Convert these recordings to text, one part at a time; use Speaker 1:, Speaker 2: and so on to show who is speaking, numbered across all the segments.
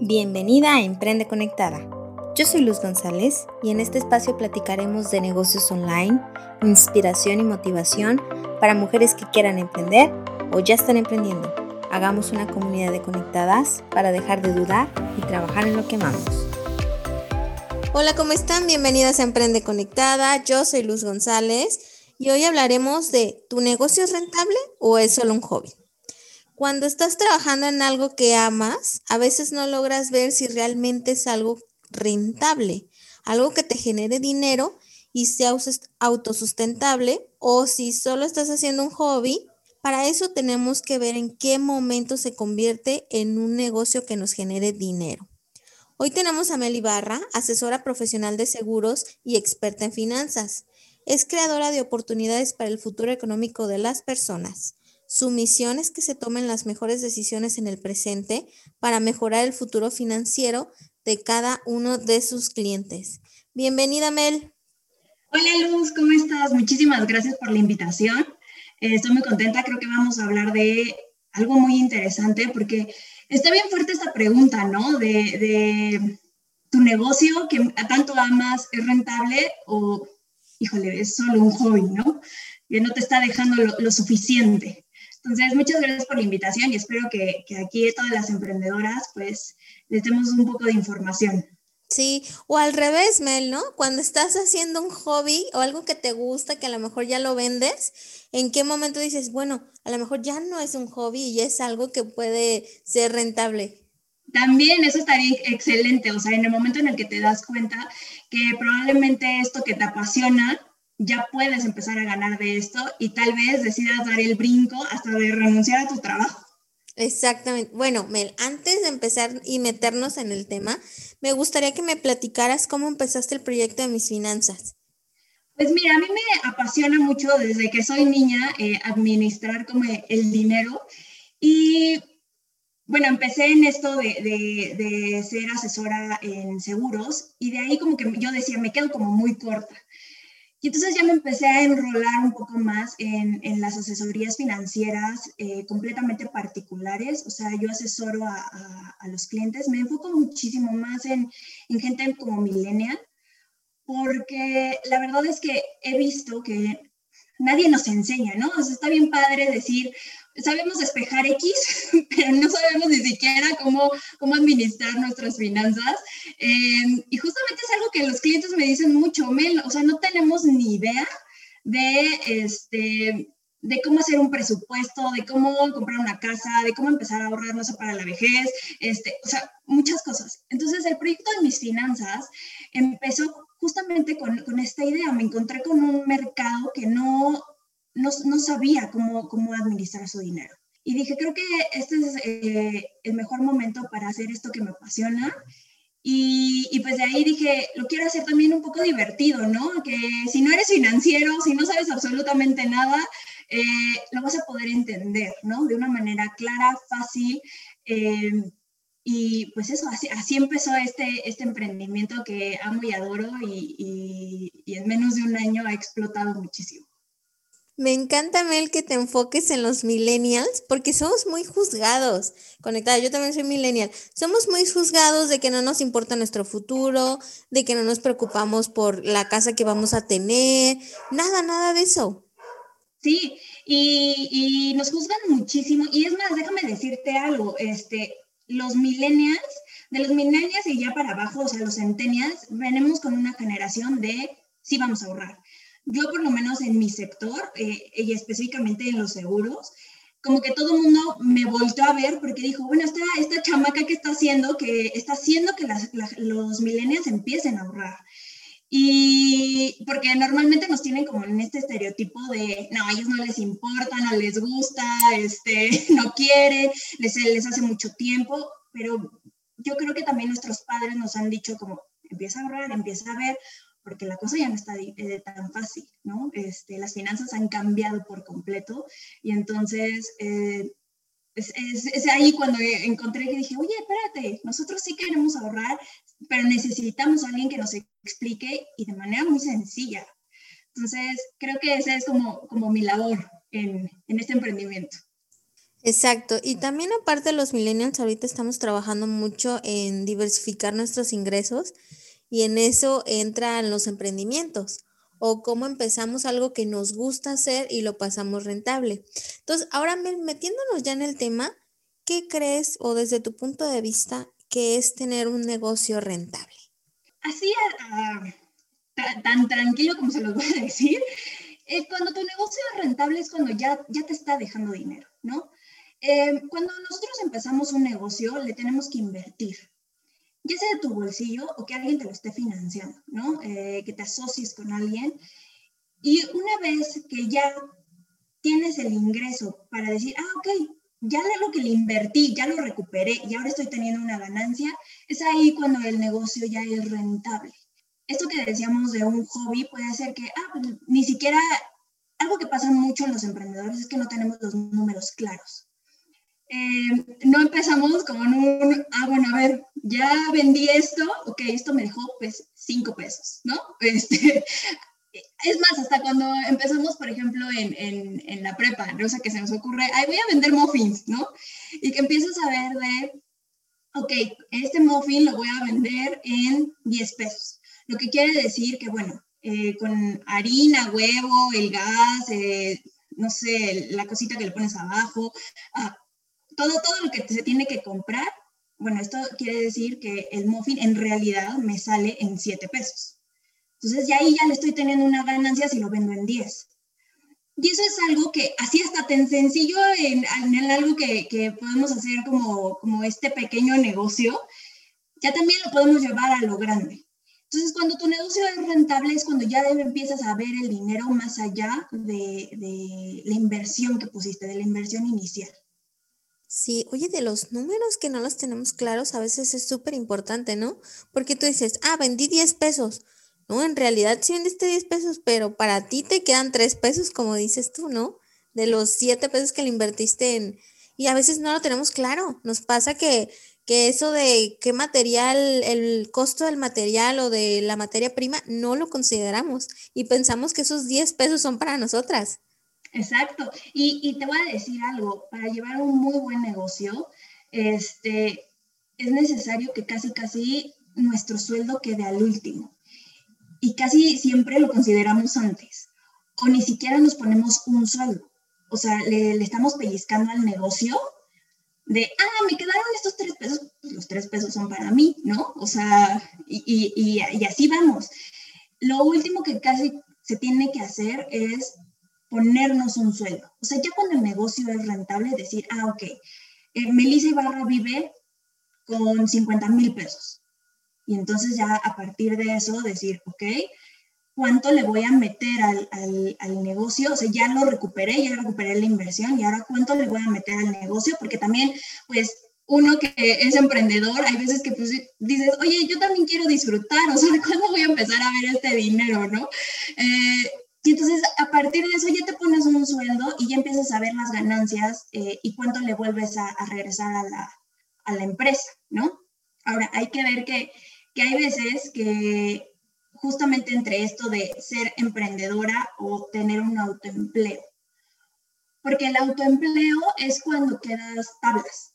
Speaker 1: Bienvenida a Emprende Conectada. Yo soy Luz González y en este espacio platicaremos de negocios online, inspiración y motivación para mujeres que quieran emprender o ya están emprendiendo. Hagamos una comunidad de conectadas para dejar de dudar y trabajar en lo que amamos. Hola, ¿cómo están? Bienvenidas a Emprende Conectada. Yo soy Luz González y hoy hablaremos de ¿tu negocio es rentable o es solo un hobby? Cuando estás trabajando en algo que amas, a veces no logras ver si realmente es algo rentable, algo que te genere dinero y sea autosustentable o si solo estás haciendo un hobby. Para eso tenemos que ver en qué momento se convierte en un negocio que nos genere dinero. Hoy tenemos a Meli Barra, asesora profesional de seguros y experta en finanzas. Es creadora de oportunidades para el futuro económico de las personas. Su misión es que se tomen las mejores decisiones en el presente para mejorar el futuro financiero de cada uno de sus clientes. Bienvenida, Mel.
Speaker 2: Hola, Luz, ¿cómo estás? Muchísimas gracias por la invitación. Eh, estoy muy contenta, creo que vamos a hablar de algo muy interesante porque está bien fuerte esta pregunta, ¿no? De, tu negocio que tanto amas, ¿es rentable o, híjole, es solo un hobby, ¿no? Que no te está dejando lo suficiente. Entonces, muchas gracias por la invitación y espero que, que aquí todas las emprendedoras pues les demos un poco de información.
Speaker 1: Sí, o al revés, Mel, ¿no? Cuando estás haciendo un hobby o algo que te gusta, que a lo mejor ya lo vendes, ¿en qué momento dices, bueno, a lo mejor ya no es un hobby y es algo que puede ser rentable?
Speaker 2: También eso estaría excelente, o sea, en el momento en el que te das cuenta que probablemente esto que te apasiona ya puedes empezar a ganar de esto y tal vez decidas dar el brinco hasta de renunciar a tu trabajo.
Speaker 1: Exactamente. Bueno, Mel, antes de empezar y meternos en el tema, me gustaría que me platicaras cómo empezaste el proyecto de mis finanzas.
Speaker 2: Pues mira, a mí me apasiona mucho desde que soy niña eh, administrar como el dinero y bueno, empecé en esto de, de, de, ser asesora en seguros y de ahí como que yo decía, me quedo como muy corta. Y entonces ya me empecé a enrolar un poco más en, en las asesorías financieras eh, completamente particulares, o sea, yo asesoro a, a, los clientes, me enfoco muchísimo más en, en gente como millennial, porque la verdad es que he visto que nadie nos enseña, ¿no? O sea, está bien padre decir, sabemos despejar X, pero no sabemos ni siquiera cómo, cómo administrar nuestras finanzas. Em, y justamente es algo que los clientes me dicen mucho, Mel, o sea, no tenemos ni idea de, este, de cómo hacer un presupuesto, de cómo comprar una casa, de cómo empezar a ahorrar, no sé, para la vejez, este, o sea, muchas cosas. Entonces, el proyecto de mis finanzas empezó justamente con, con esta idea. Me encontré con un mercado que no no, no sabía cómo, cómo administrar su dinero. Y dije, creo que este es eh, el mejor momento para hacer esto que me apasiona. Y, y, pues de ahí dije, lo quiero hacer también un poco divertido, ¿no? Que si no eres financiero, si no sabes absolutamente nada, eh, lo vas a poder entender, ¿no? De una manera clara, fácil. Eh, y pues eso, así, empezó este, este emprendimiento que amo y adoro y, y en menos de un año ha explotado muchísimo.
Speaker 1: Me encanta, Mel, que te enfoques en los millennials, porque somos muy juzgados. Conectada, yo también soy millennial. Somos muy juzgados de que no nos importa nuestro futuro, de que no nos preocupamos por la casa que vamos a tener, nada, nada de eso.
Speaker 2: Sí, y, y nos juzgan muchísimo. Y es más, déjame decirte algo, este, los millennials, de los millennials y ya para abajo, o sea, los centennials, venimos con una generación de sí vamos a ahorrar yo por lo menos en mi sector, eh, y específicamente en los seguros, como que todo el mundo me volteó a ver porque dijo, bueno, esta, esta chamaca que está haciendo, que está haciendo que los millennials empiecen a ahorrar. Y porque normalmente nos tienen como en este estereotipo de, no, a ellos no les importa, no les gusta, este, no quieren, les, les hace mucho tiempo, pero yo creo que también nuestros padres nos han dicho como, empieza a ahorrar, empieza a ver, porque la cosa ya no está eh, tan fácil, ¿no? Este, las finanzas han cambiado por completo y entonces eh, es, ahí cuando encontré que dije, oye, espérate, nosotros sí queremos ahorrar, pero necesitamos a alguien que nos explique y de manera muy sencilla. Entonces, creo que esa es como, como mi labor en, en este emprendimiento.
Speaker 1: Exacto, y también aparte los millennials ahorita estamos trabajando mucho en diversificar nuestros ingresos y en eso entran los emprendimientos o cómo empezamos algo que nos gusta hacer y lo pasamos rentable. Entonces, ahora metiéndonos ya en el tema, ¿qué crees o desde tu punto de vista que es tener un negocio rentable?
Speaker 2: Así, tan tranquilo como se los voy a decir, eh, cuando tu negocio es rentable es cuando ya, ya te está dejando dinero, ¿no? Eh, cuando nosotros empezamos un negocio, le tenemos que invertir ya sea de tu bolsillo o que alguien te lo esté financiando, ¿no? Eh, que te asocies con alguien. Y una vez que ya tienes el ingreso para decir, ah, ok, ya lo que le invertí, ya lo recuperé y ahora estoy teniendo una ganancia, es ahí cuando el negocio ya es rentable. Esto que decíamos de un hobby puede ser que, ah, pues, ni siquiera, algo que pasa mucho en los emprendedores es que no tenemos los números claros. Eh, no empezamos como en un, ah, bueno, a ver, ya vendí esto, ok, esto me dejó pues cinco pesos, ¿no? Este, es más, hasta cuando empezamos, por ejemplo, en, en, la prepa, ¿no? O sea, que se nos ocurre, ay, voy a vender muffins, ¿no? Y que empiezas a ver de, ok, este muffin lo voy a vender en 10 pesos. Lo que quiere decir que, bueno, eh, con harina, huevo, el gas, eh, no sé, la cosita que le pones abajo, ah, todo, todo lo que se tiene que comprar, bueno, esto quiere decir que el muffin en realidad me sale en 7 pesos. Entonces, ya ahí ya le estoy teniendo una ganancia si lo vendo en 10. Y eso es algo que así está tan sencillo en, en algo que, que, podemos hacer como, como este pequeño negocio, ya también lo podemos llevar a lo grande. Entonces, cuando tu negocio es rentable es cuando ya empiezas a ver el dinero más allá de, de la inversión que pusiste, de la inversión inicial.
Speaker 1: Sí, oye, de los números que no los tenemos claros, a veces es súper importante, ¿no? Porque tú dices, ah, vendí 10 pesos. No, en realidad sí vendiste 10 pesos, pero para ti te quedan 3 pesos, como dices tú, ¿no? De los 7 pesos que le invertiste en... Y a veces no lo tenemos claro. Nos pasa que, que eso de qué material, el costo del material o de la materia prima, no lo consideramos y pensamos que esos 10 pesos son para nosotras.
Speaker 2: Exacto. Y, te voy a decir algo, para llevar un muy buen negocio, este, es necesario que casi, casi nuestro sueldo quede al último. Y casi siempre lo consideramos antes. O ni siquiera nos ponemos un sueldo. O sea, le, estamos pellizcando al negocio de, ah, me quedaron estos tres pesos, pues los tres pesos son para mí, ¿no? O sea, y, y así vamos. Lo último que casi se tiene que hacer es ponernos un sueldo. O sea, ya cuando el negocio es rentable, decir, ah, ok, eh, Melissa Ibarra vive con 50 mil pesos. Y entonces ya a partir de eso decir, ok, ¿cuánto le voy a meter al, al, negocio? O sea, ya lo recuperé, ya recuperé la inversión y ahora cuánto le voy a meter al negocio, porque también, pues, uno que es emprendedor, hay veces que pues, dices, oye, yo también quiero disfrutar, o sea, ¿cuándo voy a empezar a ver este dinero, no? Eh, y entonces a partir de eso ya te pones un sueldo y ya empiezas a ver las ganancias eh, y cuánto le vuelves a, regresar a la, a la, empresa, ¿no? Ahora, hay que ver que, que hay veces que justamente entre esto de ser emprendedora o tener un autoempleo. Porque el autoempleo es cuando quedas tablas.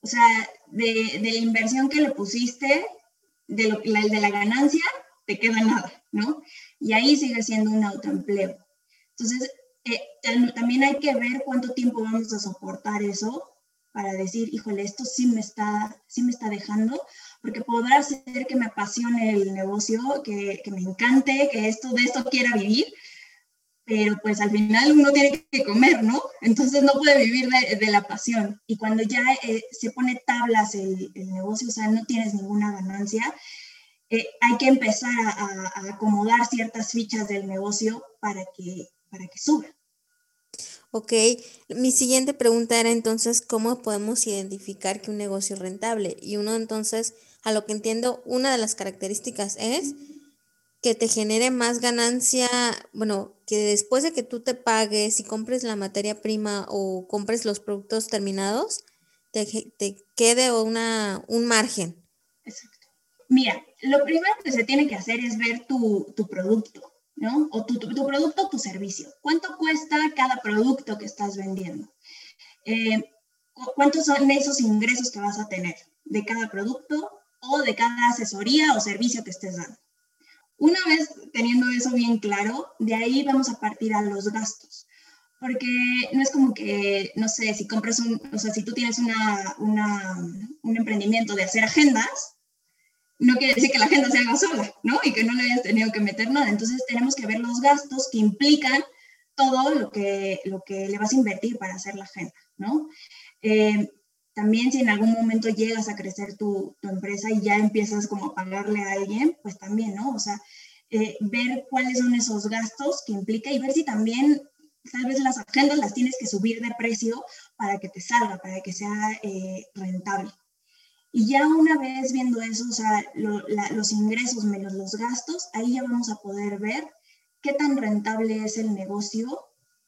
Speaker 2: O sea, de, de la inversión que le pusiste, de, lo, la, de la ganancia, te queda nada, ¿no? Y ahí sigue siendo un autoempleo. Entonces, eh, también hay que ver cuánto tiempo vamos a soportar eso para decir, híjole, esto sí me está, sí me está dejando, porque podrá ser que me apasione el negocio, que, que me encante, que esto de esto quiera vivir, pero pues al final uno tiene que comer, ¿no? Entonces no puede vivir de, de la pasión. Y cuando ya eh, se pone tablas el, el, negocio, o sea, no tienes ninguna ganancia, eh, hay que empezar a, acomodar ciertas fichas del negocio para que, para que suba.
Speaker 1: Ok, mi siguiente pregunta era entonces, ¿cómo podemos identificar que un negocio es rentable? Y uno entonces, a lo que entiendo, una de las características es que te genere más ganancia, bueno, que después de que tú te pagues y compres la materia prima o compres los productos terminados, te, quede una, un margen.
Speaker 2: Mira, lo primero que se tiene que hacer es ver tu, tu producto, ¿no? O tu, tu, producto, tu servicio. ¿Cuánto cuesta cada producto que estás vendiendo? eh, cuántos son esos ingresos que vas a tener de cada producto o de cada asesoría o servicio que estés dando. Una vez teniendo eso bien claro, de ahí vamos a partir a los gastos. Porque no es como que, no sé, si compras un, o sea, si tú tienes una, un emprendimiento de hacer agendas, no quiere decir que la agenda se haga sola, ¿no? Y que no le hayas tenido que meter nada. Entonces tenemos que ver los gastos que implican todo lo que, lo que le vas a invertir para hacer la agenda, ¿no? Eh, también si en algún momento llegas a crecer tu, tu, empresa y ya empiezas como a pagarle a alguien, pues también, ¿no? O sea, eh, ver cuáles son esos gastos que implica y ver si también tal vez las agendas las tienes que subir de precio para que te salga, para que sea eh, rentable. Y ya una vez viendo eso, o sea, los ingresos menos los gastos, ahí ya vamos a poder ver qué tan rentable es el negocio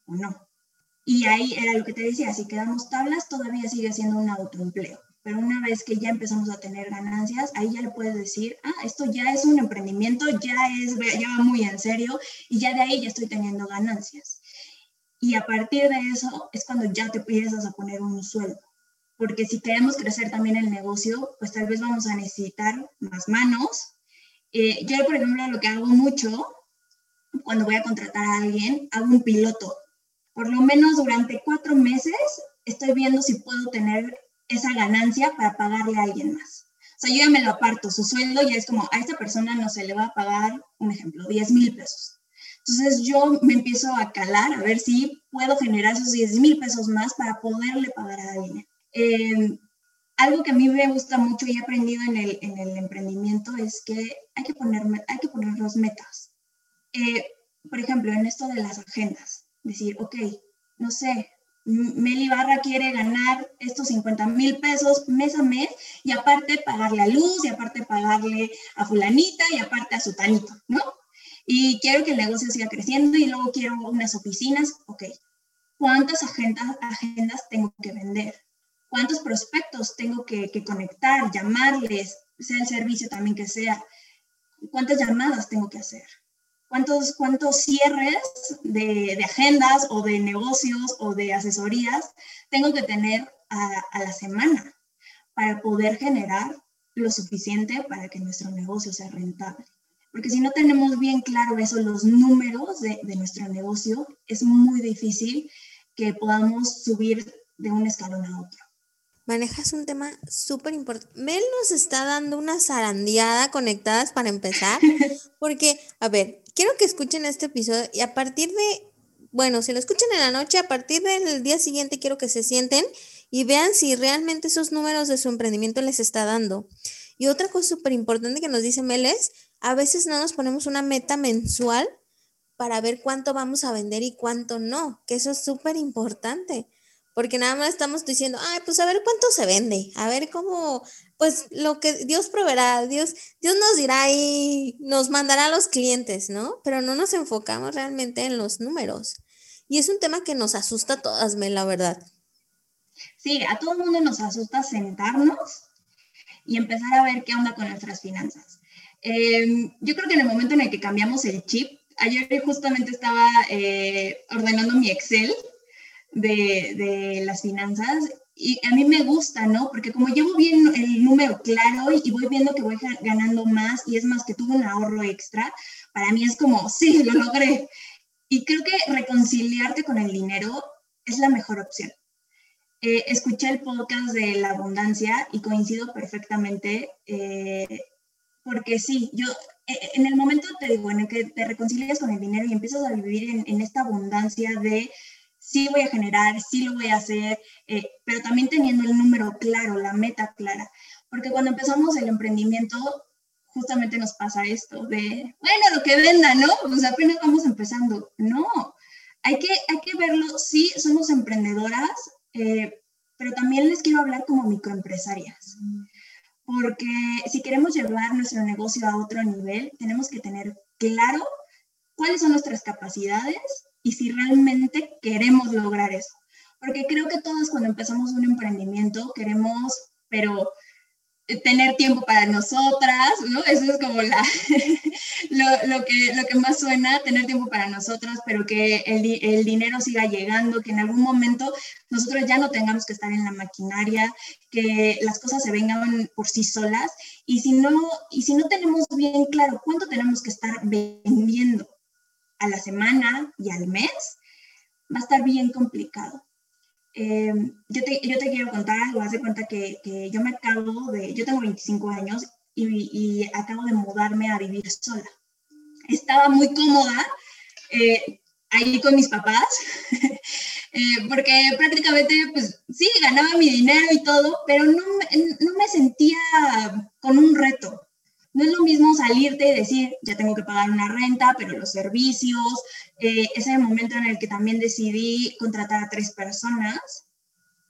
Speaker 2: o no. Y ahí era lo que te decía, si quedamos tablas, todavía sigue siendo un autoempleo. Pero una vez que ya empezamos a tener ganancias, ahí ya le puedes decir, ah, esto ya es un emprendimiento, ya, es, ya va muy en serio y ya de ahí ya estoy teniendo ganancias. Y a partir de eso es cuando ya te empiezas a poner un sueldo. Porque si queremos crecer también el negocio, pues tal vez vamos a necesitar más manos. Eh, yo, por ejemplo, lo que hago mucho cuando voy a contratar a alguien, hago un piloto por lo menos durante cuatro meses estoy viendo si puedo tener esa ganancia para pagarle a alguien más. O sea, yo ya me lo aparto, su sueldo ya es como a esta persona no se le va a pagar, un ejemplo, 10 mil pesos. Entonces yo me empiezo a calar a ver si puedo generar esos 10 mil pesos más para poderle pagar a alguien. Em, algo que a mí me gusta mucho y he aprendido en el, en el emprendimiento es que hay que, poner, hay que poner los metas. Eh, por ejemplo, en esto de las agendas decir, ok, no sé, Meli Barra quiere ganar estos 50 mil pesos mes a mes y aparte pagarle a luz y aparte pagarle a fulanita y aparte a su tanito, ¿no? Y quiero que el negocio siga creciendo y luego quiero unas oficinas, ok. ¿Cuántas agendas, agendas tengo que vender? ¿Cuántos prospectos tengo que, conectar, llamarles, sea el servicio también que sea? ¿Cuántas llamadas tengo que hacer? cuántos, cuántos cierres de, agendas o de negocios o de asesorías tengo que tener a, la semana para poder generar lo suficiente para que nuestro negocio sea rentable. Porque si no tenemos bien claro eso, los números de, de nuestro negocio, es muy difícil que podamos subir de un escalón a otro
Speaker 1: manejas un tema súper importante. Mel nos está dando una zarandeada conectadas para empezar, porque, a ver, quiero que escuchen este episodio y a partir de, bueno, si lo escuchan en la noche, a partir del día siguiente quiero que se sienten y vean si realmente esos números de su emprendimiento les está dando. Y otra cosa súper importante que nos dice Mel es, a veces no nos ponemos una meta mensual para ver cuánto vamos a vender y cuánto no, que eso es súper importante porque nada más estamos diciendo, ay, pues a ver cuánto se vende, a ver cómo, pues lo que Dios proveerá, Dios, Dios nos dirá y nos mandará a los clientes, ¿no? Pero no nos enfocamos realmente en los números. Y es un tema que nos asusta a todas, la verdad.
Speaker 2: Sí, a todo el mundo nos asusta sentarnos y empezar a ver qué onda con nuestras finanzas. Em, yo creo que en el momento en el que cambiamos el chip, ayer justamente estaba eh, ordenando mi Excel de, de, las finanzas y a mí me gusta, ¿no? Porque como llevo bien el número claro y, voy viendo que voy ganando más y es más que tuve un ahorro extra, para mí es como, sí, lo logré. Y creo que reconciliarte con el dinero es la mejor opción. Eh, escuché el podcast de la abundancia y coincido perfectamente, eh, porque sí, yo eh, en el momento te digo, en que te reconcilias con el dinero y empiezas a vivir en, en esta abundancia de sí voy a generar, sí lo voy a hacer, eh, pero también teniendo el número claro, la meta clara. Porque cuando empezamos el emprendimiento, justamente nos pasa esto de, bueno, lo que venda, ¿no? Pues apenas vamos empezando. No, hay que, hay que verlo, sí, somos emprendedoras, eh, pero también les quiero hablar como microempresarias. Porque si queremos llevar nuestro negocio a otro nivel, tenemos que tener claro cuáles son nuestras capacidades, y si realmente queremos lograr eso. Porque creo que todos cuando empezamos un emprendimiento queremos, pero tener tiempo para nosotras, ¿no? Eso es como la, lo, que, lo que más suena, tener tiempo para nosotras, pero que el, el, dinero siga llegando, que en algún momento nosotros ya no tengamos que estar en la maquinaria, que las cosas se vengan por sí solas, y si no, y si no tenemos bien claro cuánto tenemos que estar vendiendo a la semana y al mes, va a estar bien complicado. Eh, yo, te, yo, te, quiero contar algo, haz de cuenta que, yo me acabo de, yo tengo 25 años y, y, acabo de mudarme a vivir sola. Estaba muy cómoda eh, ahí con mis papás, eh, porque prácticamente, pues sí, ganaba mi dinero y todo, pero no, no me sentía con un reto. No es lo mismo salirte y decir, ya tengo que pagar una renta, pero los servicios, eh, es momento en el que también decidí contratar a tres personas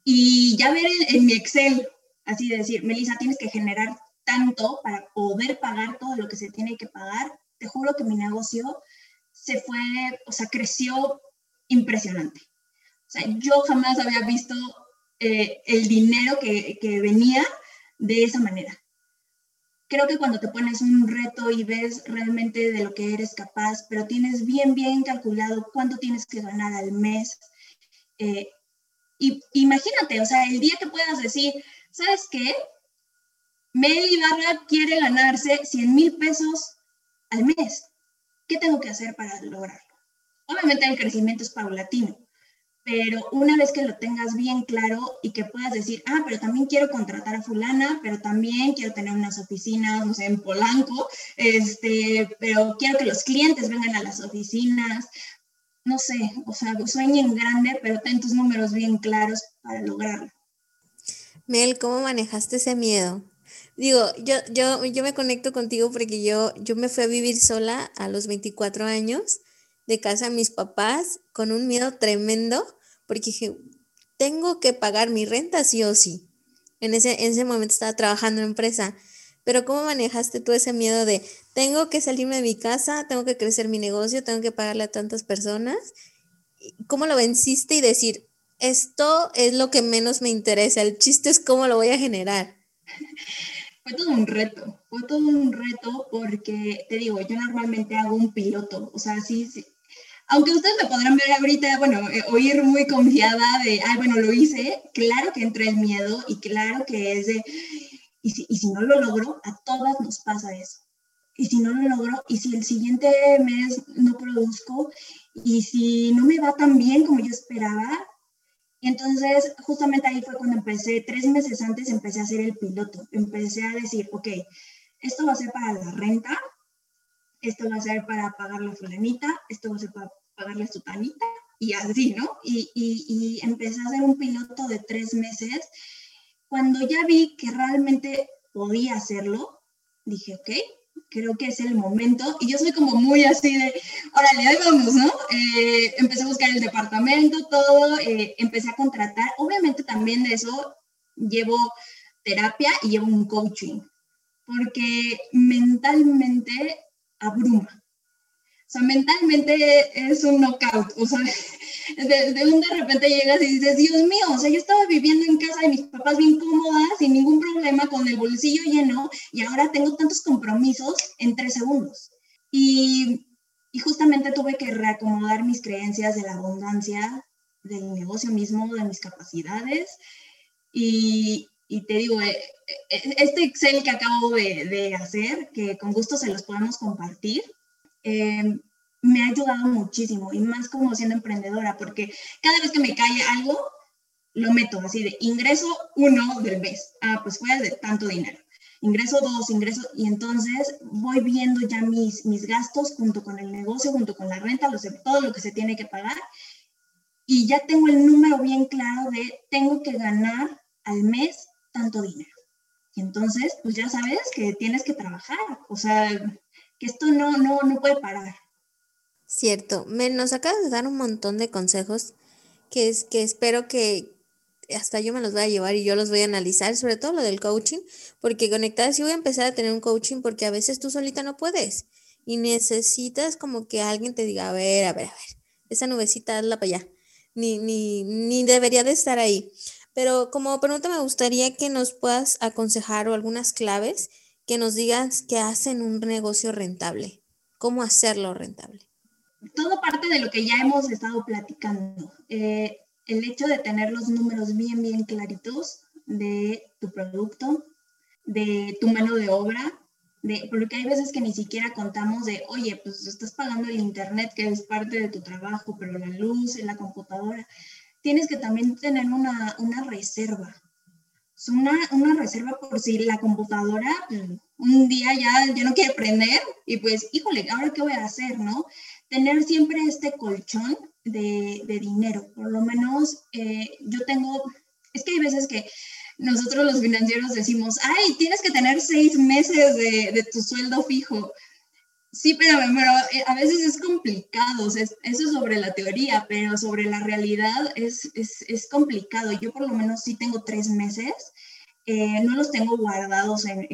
Speaker 2: y ya ver en, mi Excel, así decir, Melissa, tienes que generar tanto para poder pagar todo lo que se tiene que pagar. Te juro que mi negocio se fue, o sea, creció impresionante. O sea, yo jamás había visto eh, el dinero que, que venía de esa manera creo que cuando te pones un reto y ves realmente de lo que eres capaz, pero tienes bien, bien calculado cuánto tienes que ganar al mes, eh, y imagínate, o sea, el día que puedas decir, ¿sabes qué? Meli Barra quiere ganarse 100 mil pesos al mes. ¿Qué tengo que hacer para lograrlo? Obviamente el crecimiento es paulatino, pero una vez que lo tengas bien claro y que puedas decir, ah, pero también quiero contratar a fulana, pero también quiero tener unas oficinas, no sé, en Polanco, este, pero quiero que los clientes vengan a las oficinas, no sé, o sea, sueñen grande, pero ten tus números bien claros para lograrlo.
Speaker 1: Mel, ¿cómo manejaste ese miedo? Digo, yo, yo, yo me conecto contigo porque yo, yo me fui a vivir sola a los 24 años de casa a mis papás con un miedo tremendo porque dije, tengo que pagar mi renta sí o sí. En ese, en ese momento estaba trabajando en empresa. Pero ¿cómo manejaste tú ese miedo de, tengo que salirme de mi casa, tengo que crecer mi negocio, tengo que pagarle a tantas personas? ¿Cómo lo venciste y decir, esto es lo que menos me interesa, el chiste es cómo lo voy a generar?
Speaker 2: Fue todo un reto, fue todo un reto porque, te digo, yo normalmente hago un piloto, o sea, sí, sí aunque ustedes me podrán ver ahorita, bueno, eh, oír muy confiada de, ay, bueno, lo hice, claro que entra el miedo y claro que es de, y si, y si no lo logro, a todas nos pasa eso. Y si no lo logro, y si el siguiente mes no produzco, y si no me va tan bien como yo esperaba, entonces justamente ahí fue cuando empecé, tres meses antes empecé a hacer el piloto, empecé a decir, ok, esto va a ser para la renta, esto va a ser para pagar la fulanita, esto va a ser para pagarle su tanita, y así, ¿no? Y, y, empecé a hacer un piloto de tres meses. Cuando ya vi que realmente podía hacerlo, dije, ok, creo que es el momento. Y yo soy como muy así de, órale, ahí vamos, ¿no? Eh, empecé a buscar el departamento, todo, eh, empecé a contratar. Obviamente también de eso llevo terapia y llevo un coaching, porque mentalmente abruma. O sea, mentalmente es un knockout. O sea, de, un de repente llegas y dices, Dios mío, o sea, yo estaba viviendo en casa de mis papás bien cómoda, sin ningún problema, con el bolsillo lleno, y ahora tengo tantos compromisos en tres segundos. Y, y justamente tuve que reacomodar mis creencias de la abundancia, del negocio mismo, de mis capacidades. Y, y te digo, eh, eh, este Excel que acabo de, hacer, que con gusto se los podemos compartir, eh, me ha ayudado muchísimo y más como siendo emprendedora, porque cada vez que me cae algo, lo meto así de ingreso uno del mes. Ah, pues fue de tanto dinero. Ingreso dos, ingreso, y entonces voy viendo ya mis, mis gastos junto con el negocio, junto con la renta, todo lo que se tiene que pagar. Y ya tengo el número bien claro de tengo que ganar al mes tanto dinero. Y entonces, pues ya sabes que tienes que trabajar, o sea, que esto no, no, no puede parar.
Speaker 1: Cierto, me, nos acabas de dar un montón de consejos que, es, que espero que hasta yo me los voy a llevar y yo los voy a analizar, sobre todo lo del coaching, porque conectada sí voy a empezar a tener un coaching porque a veces tú solita no puedes y necesitas como que alguien te diga, a ver, a ver, a ver, esa nubecita hazla para allá, ni, ni, ni debería de estar ahí. Pero como pregunta me gustaría que nos puedas aconsejar o algunas claves que nos digas que hacen un negocio rentable. ¿Cómo hacerlo rentable?
Speaker 2: Todo parte de lo que ya hemos estado platicando. Eh, el hecho de tener los números bien, bien claritos de tu producto, de tu mano de obra, de, porque hay veces que ni siquiera contamos de, oye, pues estás pagando el internet que es parte de tu trabajo, pero la luz, la computadora tienes que también tener una, una reserva. Una, una, reserva por si la computadora mm, un día ya, ya no quiere prender y pues, híjole, ¿ahora qué voy a hacer, no? Tener siempre este colchón de, de dinero. Por lo menos eh, yo tengo, es que hay veces que nosotros los financieros decimos, ay, tienes que tener seis meses de, de tu sueldo fijo. Sí, pero, eh, a veces es complicado, eso es sobre la teoría, pero sobre la realidad es, es, complicado. Yo por lo menos sí tengo tres meses, eh, no los tengo guardados en,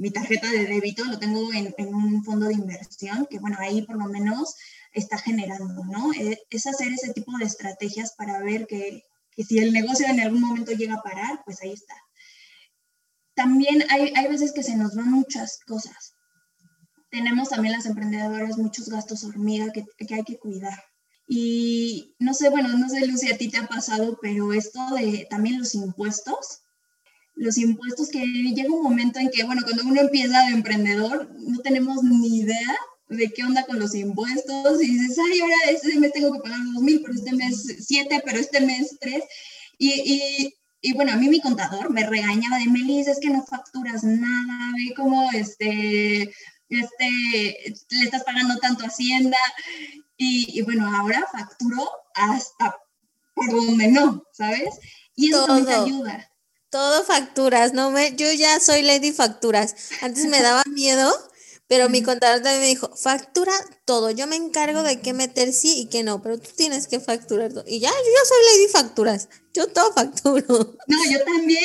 Speaker 2: mi tarjeta de débito, lo tengo en, un fondo de inversión, que bueno, ahí por lo menos está generando, ¿no? Eh, es hacer ese tipo de estrategias para ver que, que si el negocio en algún momento llega a parar, pues ahí está. También hay, hay veces que se nos van muchas cosas tenemos también las emprendedoras muchos gastos hormiga que, que, hay que cuidar. Y no sé, bueno, no sé, Lucy, a ti te ha pasado, pero esto de también los impuestos, los impuestos que llega un momento en que, bueno, cuando uno empieza de emprendedor, no tenemos ni idea de qué onda con los impuestos y dices, ay, ahora este mes tengo que pagar dos mil, pero este mes siete, pero este mes tres. Y, y, y, bueno, a mí mi contador me regañaba de Melis, es que no facturas nada, ve cómo este, este, le estás pagando tanto Hacienda. Y, bueno, ahora facturo hasta por donde no, ¿sabes? Y eso también te ayuda.
Speaker 1: Todo facturas, no me, yo ya soy Lady Facturas. Antes me daba miedo, pero mi contador también me dijo, factura todo, yo me encargo de qué meter sí y qué no, pero tú tienes que facturar todo. Y ya, yo ya soy Lady Facturas, yo todo facturo.
Speaker 2: No, yo también,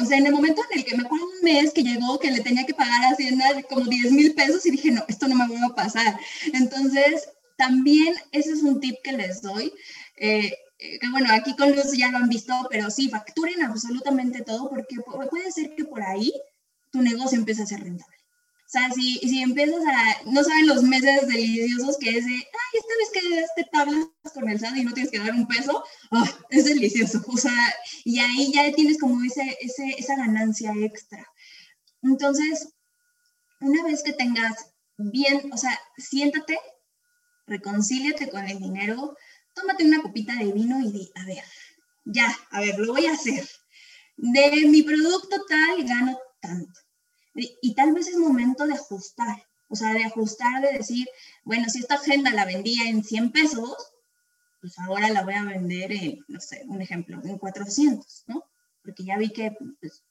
Speaker 2: o sea, en el momento en el que me acuerdo un mes que llegó que le tenía que pagar a Hacienda como 10 mil pesos y dije, no, esto no me va a pasar. Entonces, también ese es un tip que les doy. Eh, que bueno, aquí con Luz ya lo han visto, pero sí, facturen absolutamente todo porque puede ser que por ahí tu negocio empiece a ser rentable. O sea, si, si empiezas a, no saben los meses deliciosos que es de, ay, esta vez que daste tablas con el SAT y no tienes que dar un peso, oh, es delicioso. O sea, y ahí ya tienes como ese, ese, esa ganancia extra. Entonces, una vez que tengas bien, o sea, siéntate, reconcíliate con el dinero, tómate una copita de vino y di, a ver, ya, a ver, lo voy a hacer. De mi producto tal gano tanto y tal vez es momento de ajustar, o sea, de ajustar, de decir, bueno, si esta agenda la vendía en 100 pesos, pues ahora la voy a vender en, no sé, un ejemplo, en 400, ¿no? Porque ya vi que pues,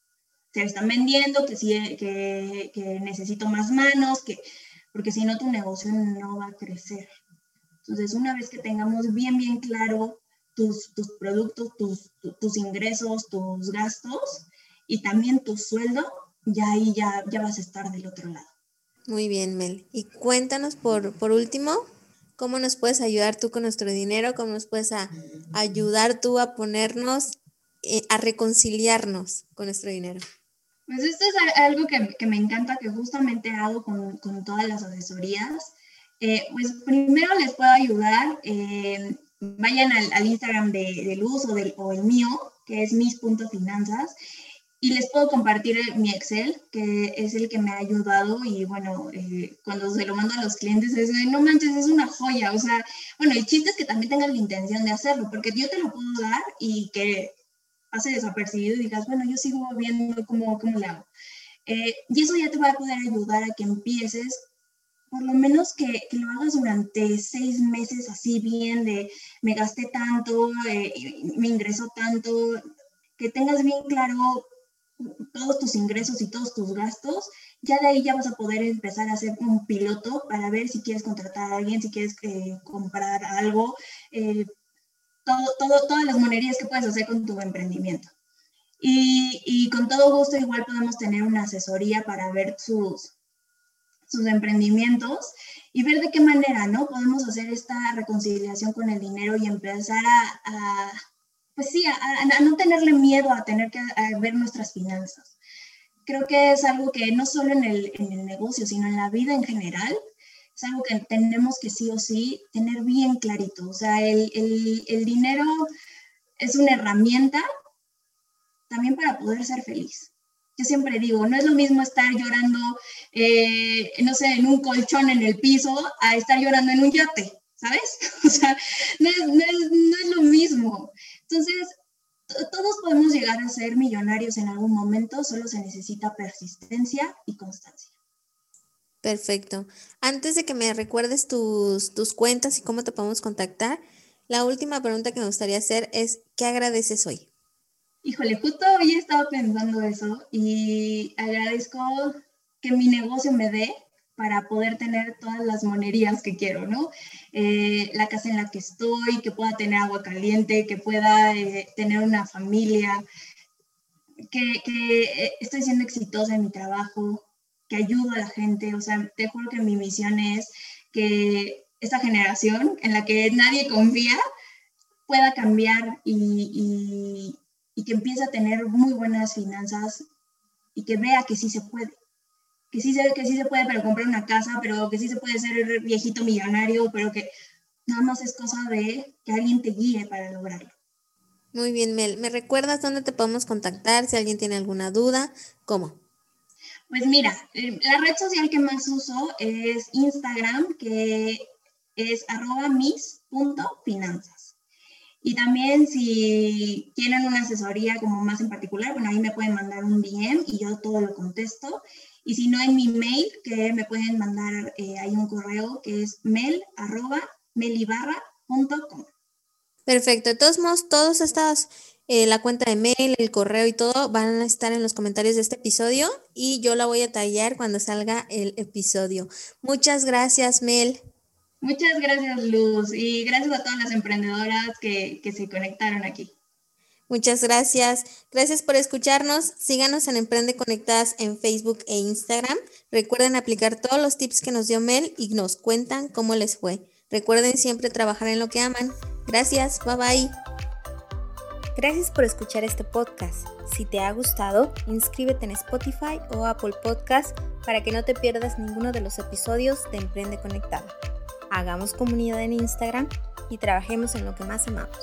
Speaker 2: se están vendiendo, que, sí, que, que necesito más manos, que, porque si no tu negocio no va a crecer. Entonces, una vez que tengamos bien, bien claro tus, tus productos, tus, tus ingresos, tus gastos y también tu sueldo, ya ahí ya, ya vas a estar del otro lado.
Speaker 1: Muy bien, Mel. Y cuéntanos por, por último, ¿cómo nos puedes ayudar tú con nuestro dinero? ¿Cómo nos puedes ayudar tú a ponernos, eh, a reconciliarnos con nuestro dinero?
Speaker 2: Pues esto es algo que, que me encanta, que justamente hago con, con todas las asesorías. Eh, pues primero les puedo ayudar, eh, vayan al, al, Instagram de, de Luz o, del, o el mío, que es mis.finanzas, y les puedo compartir mi Excel, que es el que me ha ayudado y bueno, eh, cuando se lo mando a los clientes es no manches, es una joya. O sea, bueno, el chiste es que también tengan la intención de hacerlo, porque yo te lo puedo dar y que pase desapercibido y digas, bueno, yo sigo viendo cómo, cómo le hago. Eh, y eso ya te va a poder ayudar a que empieces, por lo menos que, que lo hagas durante seis meses así bien, de me gasté tanto, eh, me ingresó tanto, que tengas bien claro todos tus ingresos y todos tus gastos, ya de ahí ya vas a poder empezar a hacer un piloto para ver si quieres contratar a alguien, si quieres eh, comprar algo, eh, todo, todo, todas las monerías que puedes hacer con tu emprendimiento. Y, y, con todo gusto igual podemos tener una asesoría para ver sus, sus emprendimientos y ver de qué manera, ¿no? Podemos hacer esta reconciliación con el dinero y empezar a, a pues sí, a, no tenerle miedo a tener que ver nuestras finanzas. Creo que es algo que no solo en el, en el negocio, sino en la vida en general, es algo que tenemos que sí o sí tener bien clarito. O sea, el, el, el dinero es una herramienta también para poder ser feliz. Yo siempre digo, no es lo mismo estar llorando, eh, no sé, en un colchón en el piso, a estar llorando en un yate, ¿sabes? O sea, no es, no es, no es lo mismo. Entonces, todos podemos llegar a ser millonarios en algún momento, solo se necesita persistencia y constancia.
Speaker 1: Perfecto. Antes de que me recuerdes tus, tus cuentas y cómo te podemos contactar, la última pregunta que me gustaría hacer es, ¿qué agradeces hoy?
Speaker 2: Híjole, justo hoy he estado pensando eso y agradezco que mi negocio me dé para poder tener todas las monerías que quiero, ¿no? Eh, la casa en la que estoy, que pueda tener agua caliente, que pueda eh, tener una familia, que, eh, estoy siendo exitosa en mi trabajo, que ayudo a la gente. O sea, te juro que mi misión es que esta generación en la que nadie confía pueda cambiar y, y, que empiece a tener muy buenas finanzas y que vea que sí se puede. Que sí, se, que sí se puede, pero comprar una casa, pero que sí se puede ser viejito millonario, pero que nada más es cosa de que alguien te guíe para lograrlo.
Speaker 1: Muy bien, Mel. ¿Me recuerdas dónde te podemos contactar si alguien tiene alguna duda? ¿Cómo?
Speaker 2: Pues mira, eh, la red social que más uso es Instagram, que es arroba mis.finanzas. Y también si tienen una asesoría como más en particular, bueno, ahí me pueden mandar un DM y yo todo lo contesto. Y si no, en mi mail, que me pueden mandar eh, ahí un correo que es mel arroba melibarra.com.
Speaker 1: Perfecto. De todos modos, todos estas eh, la cuenta de mail, el correo y todo van a estar en los comentarios de este episodio y yo la voy a tallar cuando salga el episodio. Muchas gracias, Mel.
Speaker 2: Muchas gracias, Luz, y gracias a todas las emprendedoras que, que se conectaron aquí.
Speaker 1: Muchas gracias. Gracias por escucharnos. Síganos en Emprende Conectadas en Facebook e Instagram. Recuerden aplicar todos los tips que nos dio Mel y nos cuentan cómo les fue. Recuerden siempre trabajar en lo que aman. Gracias. Bye bye. Gracias por escuchar este podcast. Si te ha gustado, inscríbete en Spotify o Apple Podcast para que no te pierdas ninguno de los episodios de Emprende Conectado. Hagamos comunidad en Instagram y trabajemos en lo que más amamos.